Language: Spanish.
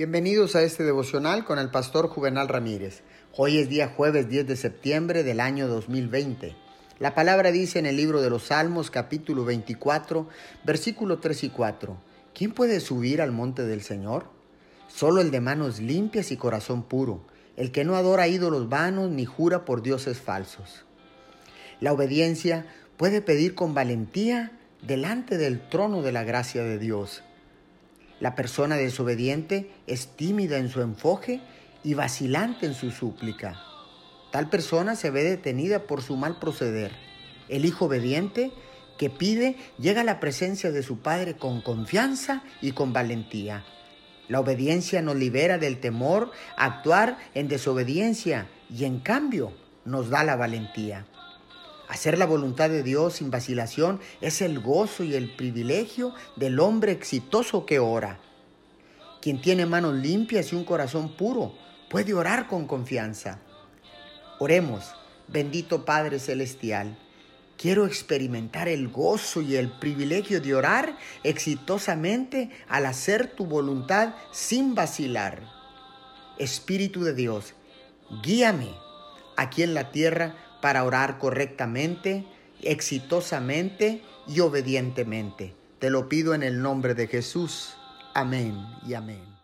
Bienvenidos a este devocional con el pastor Juvenal Ramírez. Hoy es día jueves 10 de septiembre del año 2020. La palabra dice en el libro de los Salmos capítulo 24, versículo 3 y 4. ¿Quién puede subir al monte del Señor? Solo el de manos limpias y corazón puro, el que no adora ídolos vanos ni jura por dioses falsos. La obediencia puede pedir con valentía delante del trono de la gracia de Dios. La persona desobediente es tímida en su enfoque y vacilante en su súplica. Tal persona se ve detenida por su mal proceder. El hijo obediente que pide llega a la presencia de su padre con confianza y con valentía. La obediencia nos libera del temor a actuar en desobediencia y en cambio nos da la valentía. Hacer la voluntad de Dios sin vacilación es el gozo y el privilegio del hombre exitoso que ora. Quien tiene manos limpias y un corazón puro puede orar con confianza. Oremos, bendito Padre Celestial. Quiero experimentar el gozo y el privilegio de orar exitosamente al hacer tu voluntad sin vacilar. Espíritu de Dios, guíame aquí en la tierra para orar correctamente, exitosamente y obedientemente. Te lo pido en el nombre de Jesús. Amén y amén.